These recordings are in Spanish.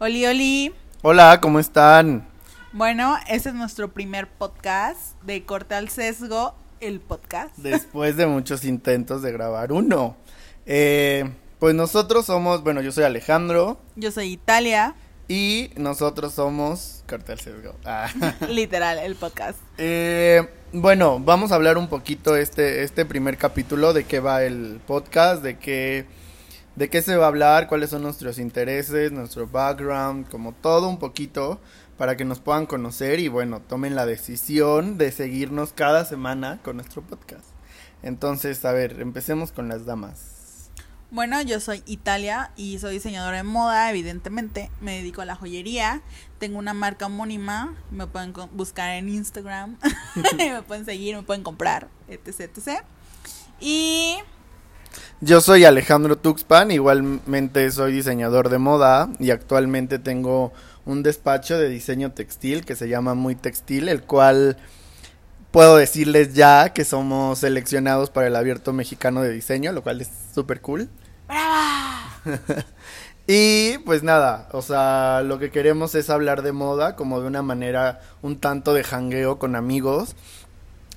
Oli, oli. Hola, ¿cómo están? Bueno, este es nuestro primer podcast de Corte al Sesgo, el podcast. Después de muchos intentos de grabar uno. Eh, pues nosotros somos, bueno, yo soy Alejandro. Yo soy Italia. Y nosotros somos Corte al Sesgo. Ah. Literal, el podcast. Eh, bueno, vamos a hablar un poquito este, este primer capítulo de qué va el podcast, de qué de qué se va a hablar, cuáles son nuestros intereses, nuestro background, como todo un poquito para que nos puedan conocer y bueno, tomen la decisión de seguirnos cada semana con nuestro podcast. Entonces, a ver, empecemos con las damas. Bueno, yo soy Italia y soy diseñadora de moda, evidentemente. Me dedico a la joyería. Tengo una marca homónima. Me pueden buscar en Instagram. me pueden seguir, me pueden comprar, etc, etc. Y yo soy Alejandro Tuxpan, igualmente soy diseñador de moda y actualmente tengo un despacho de diseño textil que se llama Muy Textil, el cual puedo decirles ya que somos seleccionados para el Abierto Mexicano de Diseño, lo cual es súper cool. y pues nada, o sea, lo que queremos es hablar de moda como de una manera un tanto de jangueo con amigos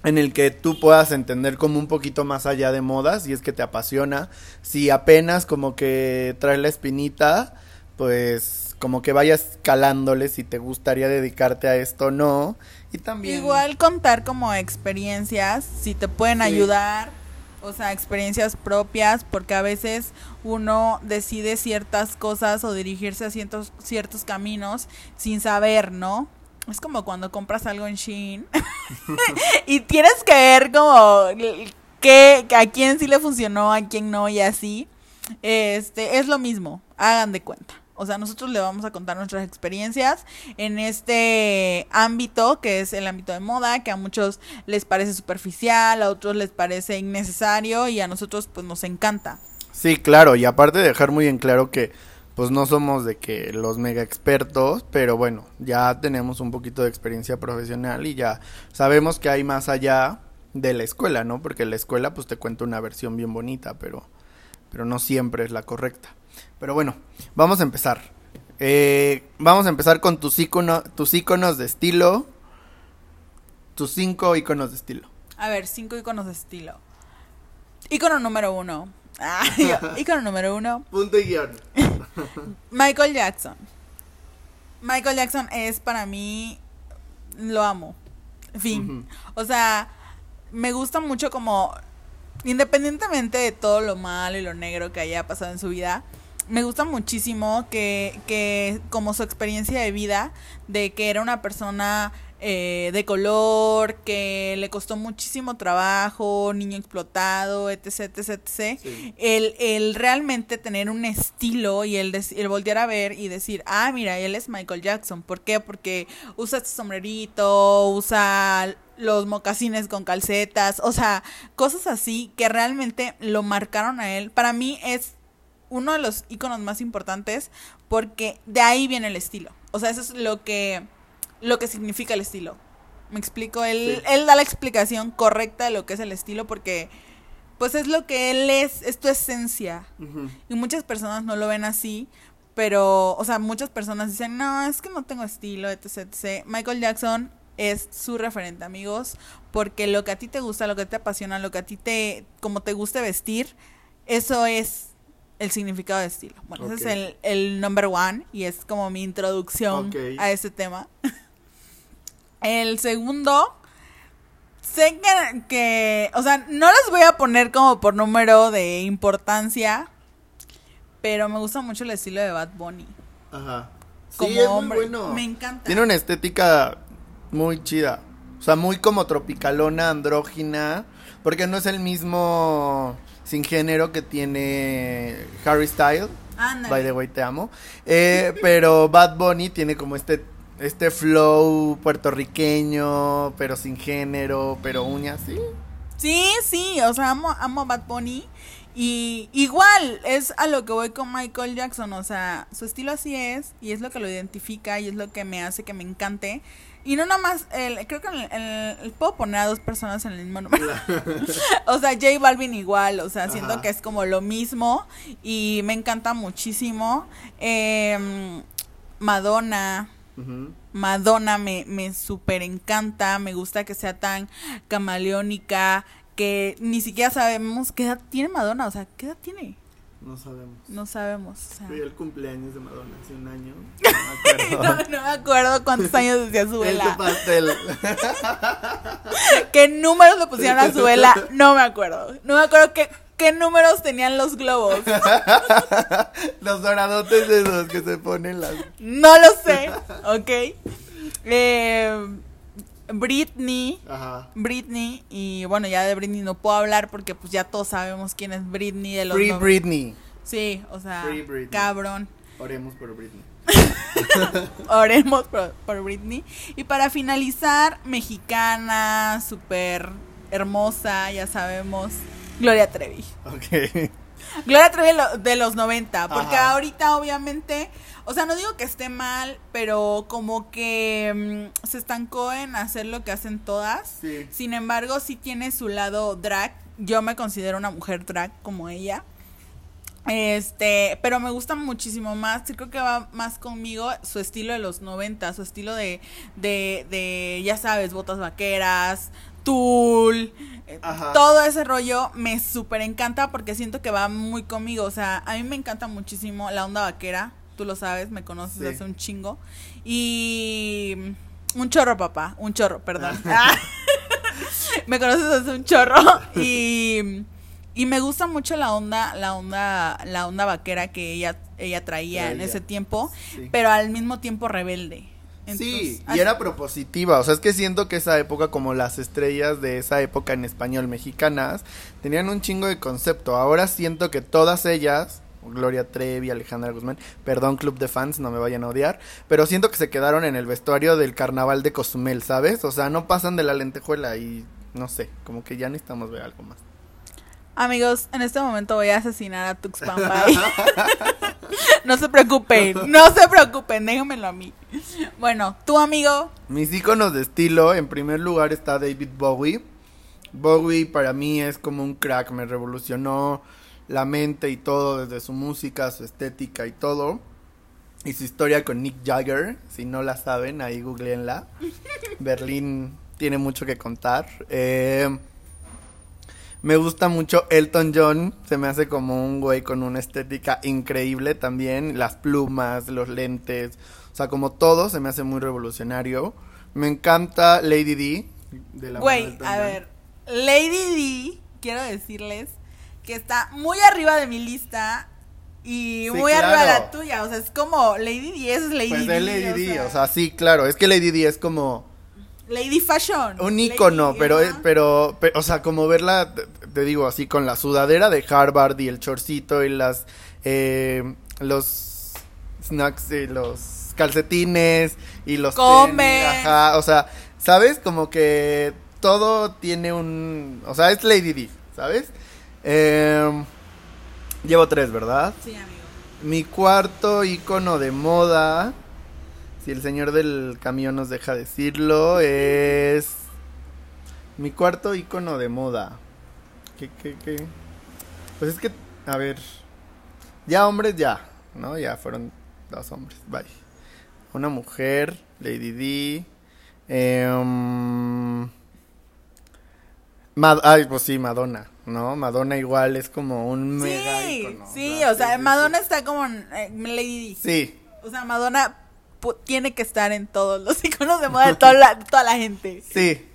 en el que tú puedas entender como un poquito más allá de modas, si es que te apasiona, si apenas como que trae la espinita, pues como que vayas calándole si te gustaría dedicarte a esto o no, y también... Igual contar como experiencias, si te pueden ayudar, o sea, experiencias propias, porque a veces uno decide ciertas cosas o dirigirse a ciertos, ciertos caminos sin saber, ¿no? Es como cuando compras algo en Shein y tienes que ver como que a quién sí le funcionó, a quién no y así. Este, es lo mismo, hagan de cuenta. O sea, nosotros le vamos a contar nuestras experiencias en este ámbito, que es el ámbito de moda, que a muchos les parece superficial, a otros les parece innecesario y a nosotros pues nos encanta. Sí, claro, y aparte de dejar muy en claro que pues no somos de que los mega expertos, pero bueno, ya tenemos un poquito de experiencia profesional y ya sabemos que hay más allá de la escuela, ¿no? Porque la escuela pues te cuenta una versión bien bonita, pero pero no siempre es la correcta. Pero bueno, vamos a empezar. Eh, vamos a empezar con tus iconos, tus iconos de estilo. Tus cinco iconos de estilo. A ver, cinco iconos de estilo. Icono número uno. Ah, icono número uno. Punto y guion. Michael Jackson. Michael Jackson es para mí, lo amo. Fin. O sea, me gusta mucho como, independientemente de todo lo malo y lo negro que haya pasado en su vida, me gusta muchísimo que, que como su experiencia de vida, de que era una persona eh, de color, que le costó muchísimo trabajo, niño explotado, etc, etc, etc. El, el, realmente tener un estilo y el, el voltear a ver y decir, ah, mira, él es Michael Jackson. ¿Por qué? Porque usa este sombrerito, usa los mocasines con calcetas, o sea, cosas así que realmente lo marcaron a él. Para mí es uno de los iconos más importantes porque de ahí viene el estilo. O sea, eso es lo que lo que significa el estilo. Me explico, él, él da la explicación correcta de lo que es el estilo porque pues es lo que él es, es tu esencia. Y muchas personas no lo ven así, pero, o sea, muchas personas dicen, no, es que no tengo estilo, etc, etc. Michael Jackson es su referente, amigos, porque lo que a ti te gusta, lo que te apasiona, lo que a ti te, como te guste vestir, eso es el significado de estilo. Bueno, ese es el, el number one y es como mi introducción a este tema. El segundo, sé que, o sea, no les voy a poner como por número de importancia, pero me gusta mucho el estilo de Bad Bunny. Ajá. Sí, es Muy bueno. Me encanta. Tiene una estética muy chida. O sea, muy como tropicalona, andrógina. Porque no es el mismo sin género que tiene Harry Styles. By the way, te amo. Eh, pero Bad Bunny tiene como este este flow puertorriqueño, pero sin género, pero uñas, ¿sí? Sí, sí, o sea, amo, amo Bad Bunny Y igual es a lo que voy con Michael Jackson, o sea, su estilo así es y es lo que lo identifica y es lo que me hace que me encante. Y no nada más, el, creo que el, el- puedo poner a dos personas en el mismo número. o sea, J Balvin igual, o sea, siento Ajá. que es como lo mismo y me encanta muchísimo. Em, Madonna, Madonna me, me súper encanta, me gusta que sea tan camaleónica, que ni siquiera sabemos qué edad tiene Madonna, o sea, ¿qué edad tiene? No sabemos. No sabemos, o sea. Fui el cumpleaños de Madonna hace un año. No me acuerdo. no me acuerdo cuántos años decía su El vela. pastel. ¿Qué números le pusieron a su vela? No me acuerdo. No me acuerdo qué, qué números tenían los globos. Los doradotes esos que se ponen las. No lo sé, ¿ok? Eh, Britney. Ajá. Britney y bueno ya de Britney no puedo hablar porque pues ya todos sabemos quién es Britney de los Free Britney. sí o sea Free Britney. cabrón Oremos por Britney. oremos por, por Britney y para finalizar mexicana súper hermosa ya sabemos Gloria Trevi Ok. Gloria Trevi de los 90 porque Ajá. ahorita obviamente o sea no digo que esté mal pero como que mm, se estancó en hacer lo que hacen todas Sí. Sin embargo, sí tiene su lado drag. Yo me considero una mujer drag como ella. Este, pero me gusta muchísimo más. Sí, creo que va más conmigo su estilo de los 90, su estilo de, de, de ya sabes, botas vaqueras, tul, eh, Ajá. todo ese rollo me súper encanta porque siento que va muy conmigo. O sea, a mí me encanta muchísimo la onda vaquera. Tú lo sabes, me conoces Sí. hace un chingo. Y un chorro, papá, un chorro, perdón. Ah. me conoces hace un chorro y y me gusta mucho la onda la onda la onda vaquera que ella ella traía en ese tiempo Sí. pero al mismo tiempo rebelde sí, Entonces, y era propositiva, o sea, es que siento que esa época, como las estrellas de esa época en español mexicanas, tenían un chingo de concepto. Ahora siento que todas ellas, Gloria Trevi, Alejandra Guzmán, perdón, club de fans, no me vayan a odiar, pero siento que se quedaron en el vestuario del carnaval de Cozumel, ¿sabes? O sea, no pasan de la lentejuela y no sé, como que ya necesitamos ver algo más. Amigos en este momento voy a asesinar a Tuxpan Bay. no se preocupen no se preocupen déjenmelo a mí bueno tu amigo Mis iconos de estilo, en primer lugar está David Bowie. Bowie para mí es como un crack, me revolucionó la mente y todo, desde su música, su estética y todo. Y su historia con Nick Jagger, si no la saben, ahí googleenla. Berlín tiene mucho que contar. Eh, me gusta mucho Elton John, se me hace como un güey con una estética increíble también, las plumas, los lentes, o sea, como todo se me hace muy revolucionario. Me encanta Lady D. De la Güey, a ver, Lady D, quiero decirles que está muy arriba de mi lista y Sí, muy arriba de la tuya. O sea, es como Lady D es Lady Pues D. Lady D, o sea, sí, claro, es que Lady D es como Lady Fashion. un Lady, ícono, pero, pero, pero, o sea, como verla, te, te digo así, con la sudadera de Harvard y el chorcito y las, eh, los snacks y los calcetines y los Come. ajá, o sea, ¿sabes? Como que todo tiene un, o sea, es Lady D, ¿sabes? Em, llevo tres, ¿verdad? Sí, amigo. Mi cuarto icono de moda, si el señor del camión nos deja decirlo, es mi cuarto icono de moda. ¿Qué, qué, qué? Pues es que, a ver, ya hombres ya, ¿no? Ya fueron dos hombres, bye. Una mujer, Lady D. em, Mad- Ay, pues sí, Madonna, ¿no? Madonna igual es como un mega Sí, icono. sí, o sea, Madonna está como en, eh, Lady D. Sí, O sea, Madonna tiene que estar en todos los iconos de moda de toda la, de toda la gente. Sí.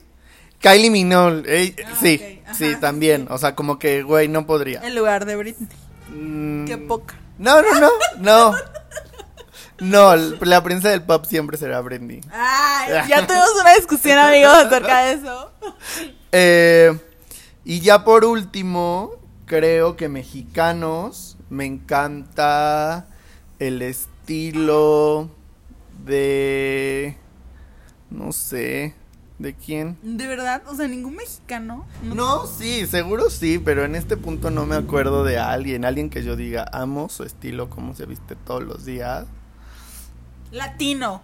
Kylie Minogue, ey, Ah, sí, ajá, sí, sí, también. O sea, como que, güey, no podría. En lugar de Britney. Mm, Qué poca. No, no, no, no. No, la princesa del pop siempre será Britney. Ay, ya tuvimos una discusión, amigos, acerca de eso. Eh, y ya por último, creo que mexicanos, me encanta el estilo de... No sé. ¿De quién? ¿De verdad? O sea, ningún mexicano. No, sí, seguro sí, pero en este punto no me acuerdo de alguien, alguien que yo diga, amo su estilo, cómo se viste todos los días. Latino.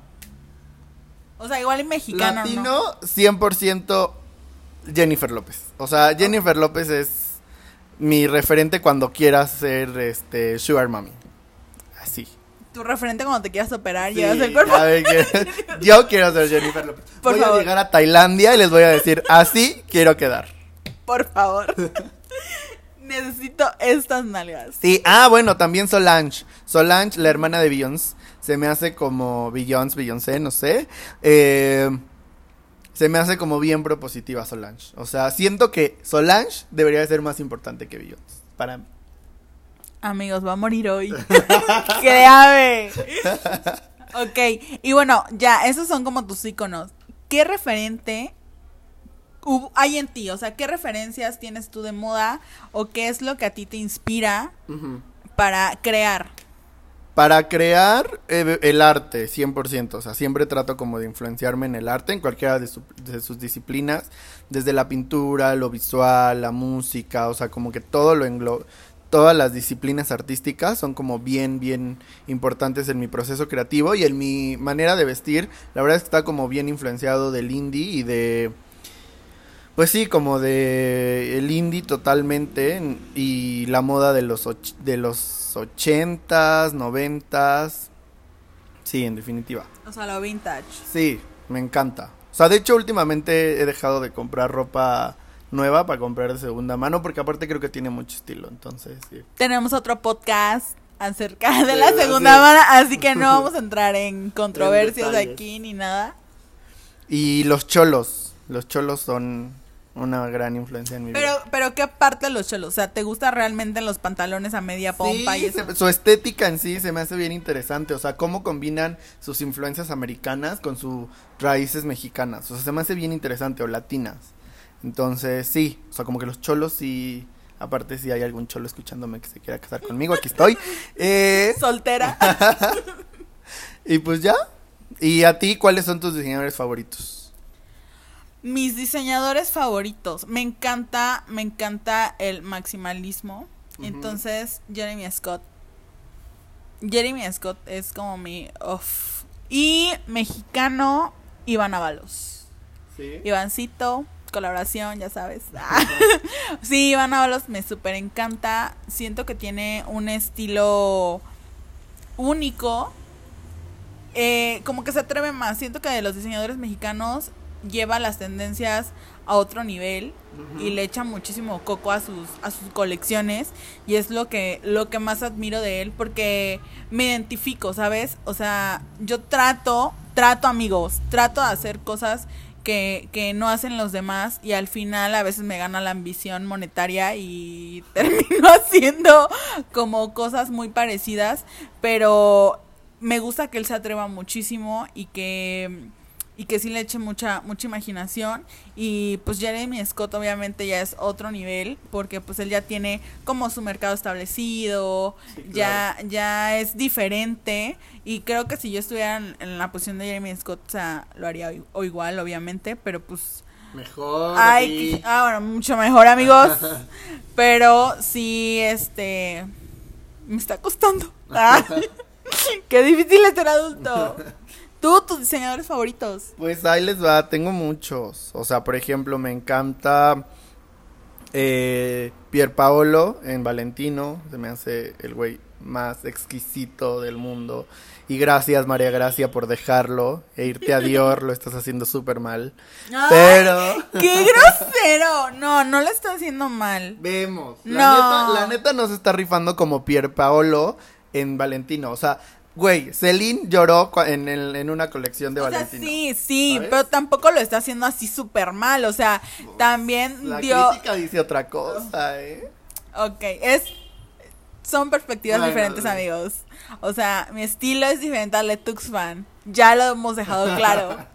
O sea, igual y mexicano. Latino, ¿no? 100% Jennifer López. O sea, Jennifer López es mi referente cuando quieras ser este Sugar Mommy. Así. Tu referente cuando te quieras operar, Sí, llevas el cuerpo. yo quiero ser Jennifer López. Por voy favor. a llegar a Tailandia y les voy a decir, así quiero quedar. Por favor. Necesito estas nalgas. Sí, ah, bueno, también Solange. Solange, la hermana de Beyoncé, se me hace como Beyoncé, Beyoncé, no sé. Eh, se me hace como bien propositiva Solange. O sea, siento que Solange debería de ser más importante que Beyoncé. Para mí. Amigos, va a morir hoy. Créame. ok, y bueno, ya, esos son como tus iconos. ¿Qué referente hay en ti? O sea, ¿qué referencias tienes tú de moda? ¿O qué es lo que a ti te inspira para crear? Para crear eh, el arte, 100%. O sea, siempre trato como de influenciarme en el arte, en cualquiera de, su- de sus disciplinas. Desde la pintura, lo visual, la música, o sea, como que todo lo engloba. Todas las disciplinas artísticas son como bien, bien importantes en mi proceso creativo y en mi manera de vestir. La verdad es que está como bien influenciado del indie y de... Pues sí, como de el indie totalmente en- y la moda de los och- de los ochentas, noventas. Sí, en definitiva. O sea, lo vintage. Sí, me encanta. O sea, de hecho últimamente he dejado de comprar ropa nueva para comprar de segunda mano porque aparte creo que tiene mucho estilo, entonces sí. Tenemos otro podcast acerca de la Sí, segunda sí. mano, así que no vamos a entrar en controversias aquí ni nada. Y los cholos, los cholos son una gran influencia en mi Pero, vida. pero ¿qué parte de los chelos? O sea, ¿te gusta realmente los pantalones a media pompa y Sí, eso? se- su estética en sí se me hace bien interesante, o sea, cómo combinan sus influencias americanas con sus raíces mexicanas, o sea, se me hace bien interesante, o latinas. Entonces, sí, o sea, como que los cholos sí, aparte si hay algún cholo escuchándome que se quiera casar conmigo, aquí estoy. Eh, Soltera. y pues ya, ¿y a ti cuáles son tus diseñadores favoritos? Mis diseñadores favoritos. Me encanta, me encanta el maximalismo. Entonces, Jeremy Scott. Jeremy Scott es como mi off. Y mexicano, Iván Avalos. Sí. Ivancito, colaboración, ya sabes. sí, Iván Avalos me súper encanta. Siento que tiene un estilo único. Eh, como que se atreve más. Siento que de los diseñadores mexicanos lleva las tendencias a otro nivel y le echa muchísimo coco a sus a sus colecciones y es lo que lo que más admiro de él porque me identifico, ¿sabes? O sea, yo trato, trato amigos, trato de hacer cosas que, que no hacen los demás y al final a veces me gana la ambición monetaria y termino haciendo como cosas muy parecidas, pero me gusta que él se atreva muchísimo y que y que sí le eche mucha mucha imaginación. Y pues Jeremy Scott obviamente ya es otro nivel porque pues él ya tiene como su mercado establecido Sí, ya ya es diferente. Y creo que si yo estuviera en, en la posición de Jeremy Scott o sea lo haría o igual obviamente pero pues Mejor. ay que- ah, bueno mucho mejor amigos. Pero sí este me está costando. Qué difícil es ser adulto tú tus diseñadores favoritos Pues ahí les va, tengo muchos. O sea, por ejemplo, me encanta eh, Pierpaolo en Valentino. Se me hace el güey más exquisito del mundo. Y gracias, María Gracia, por dejarlo e irte a Dior. Lo estás haciendo súper mal. Ay, Pero ¡Qué grosero! No, no lo está haciendo mal. vemos. La, No. neta, la neta no se está rifando como Pierpaolo en Valentino. O sea, güey, Celine lloró en, el- en una colección de O sea, sí, sí, ¿Sabes? pero tampoco lo está haciendo así súper mal. O sea, también La dio. crítica dice otra cosa, ¿eh? Ok, es. Son perspectivas Bueno, diferentes, amigos. O sea, mi estilo es diferente al de Tuxfan. Ya lo hemos dejado claro.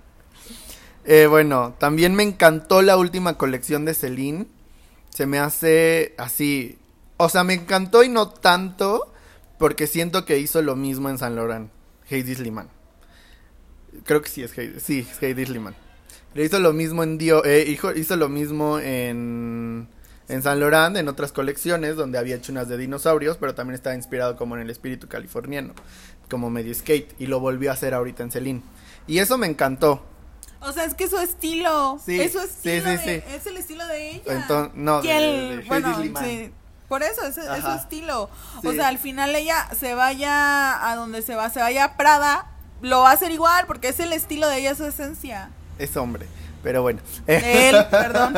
Eh, bueno, también me encantó la última colección de Celine. Se me hace así. O sea, me encantó y no tanto. Porque siento que hizo lo mismo en San Laurent. Heidi Sliman. Creo que sí es Heidi, sí, es Heidi Sliman. Le hizo lo mismo en Dio, eh, hijo- hizo lo mismo en, en San Laurent, en otras colecciones, donde había hecho unas de dinosaurios, pero también estaba inspirado como en el espíritu californiano, como medio skate, y lo volvió a hacer ahorita en Celine. Y eso me encantó. O sea, es que su estilo. Sí, es su sí, estilo. sí, de- sí. Es el estilo de ella. Enton- no, de- Que de- el- de bueno. Por eso, es, es su estilo. Sí. O sea, al final ella se vaya a donde se va, se vaya a Prada, lo va a hacer igual porque es el estilo de ella, su esencia. Es hombre, pero bueno. Él, perdón.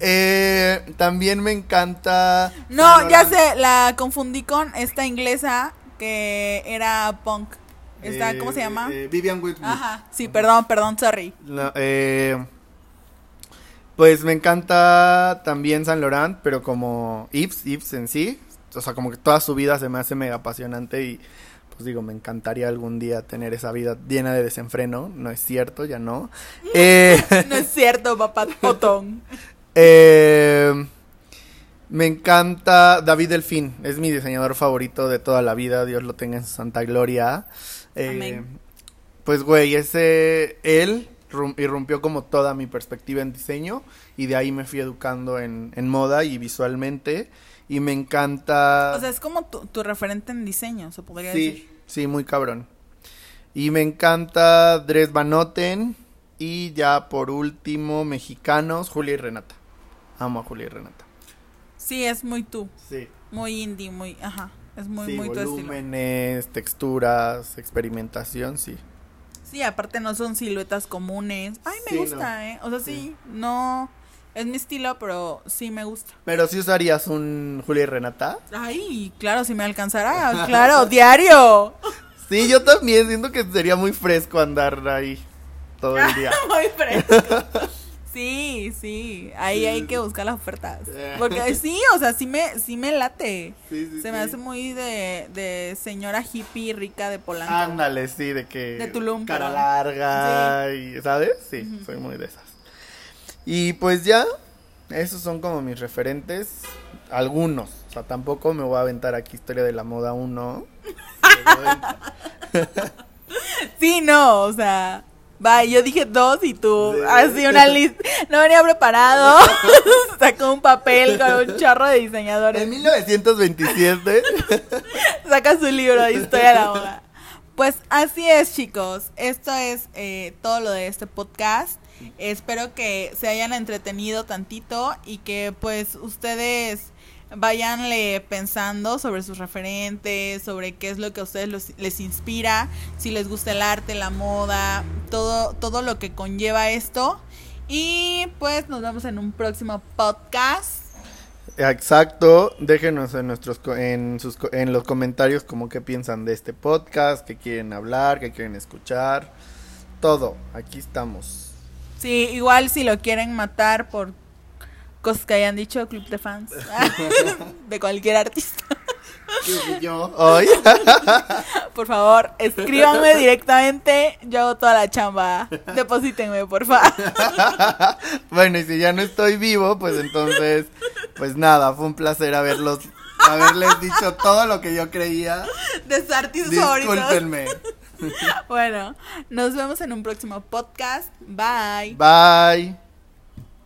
Eh, también me encanta. No, ya sé, la confundí con esta inglesa que era punk. Esta, Eh, ¿Cómo se llama? eh, Vivian Whitwood. Ajá, sí, perdón, perdón, sorry. Eh, pues me encanta también San Laurent, pero como Yves, Yves en sí. O sea, como que toda su vida se me hace mega apasionante y pues digo, me encantaría algún día tener esa vida llena de desenfreno. No es cierto, ya no. Eh, No es cierto, papá potón. eh, me encanta David Delfín, es mi diseñador favorito de toda la vida, Dios lo tenga en su santa gloria. Eh, Amén. Pues güey, ese él irrumpió como toda mi perspectiva en diseño y de ahí me fui educando en, en moda y visualmente y me encanta O sea, es como tu, tu referente en diseño, se podría sí, decir. sí, muy cabrón. Y me encanta Dres Van Noten y ya por último mexicanos Julia y Renata. Amo a Julia y Renata. Sí, es muy tú, Sí. muy indie, muy, ajá, es muy, sí, muy tu estilo. volúmenes, texturas, experimentación, sí. Sí, aparte no son siluetas comunes. Ay, me Sí, gusta, ¿eh? O sea, sí, no es mi estilo, pero sí me gusta. Pero si usarías un Julia y Renata. Ay, claro, si me alcanzará, claro, diario. Sí, yo también siento que sería muy fresco andar ahí todo el día. Muy fresco. Sí, sí, ahí Sí, hay sí, que buscar las ofertas. Eh. Porque sí, o sea, sí me, sí me late. Sí, sí, Se me hace muy de, de señora hippie rica de Polanco. Ándale, sí, de que. De Tulum, Cara perdón. larga, y, ¿sabes? Sí, soy muy de esas. Y pues ya, esos son como mis referentes. Algunos. O sea, tampoco me voy a aventar aquí historia de la moda uno. Sí, no, o sea, va, yo dije dos y tú, Sí. así una lista, no venía preparado, sacó un papel con un chorro de diseñadores, En 1927. saca su libro de historia de la moda. Pues así es, chicos, esto es eh, todo lo de este podcast. Espero que se hayan entretenido tantito y que pues ustedes vayanle pensando sobre sus referentes, sobre qué es lo que a ustedes los- les inspira, si les gusta el arte, la moda, todo, todo lo que conlleva esto. Y pues nos vemos en un próximo podcast. Exacto, déjenos en nuestros en sus en los comentarios como qué piensan de este podcast, qué quieren hablar, qué quieren escuchar, todo, aquí estamos. Sí, igual si lo quieren matar por cosas que hayan dicho, club de fans de cualquier artista. yo hoy Por favor, escríbanme directamente, yo hago toda la chamba. Deposítenme, por favor. bueno, y si ya no estoy vivo, pues entonces pues nada, fue un placer haberlos haberles dicho todo lo que yo creía. De favoritos. Discúlpenme. Bueno, nos vemos en un próximo podcast. Bye. Bye.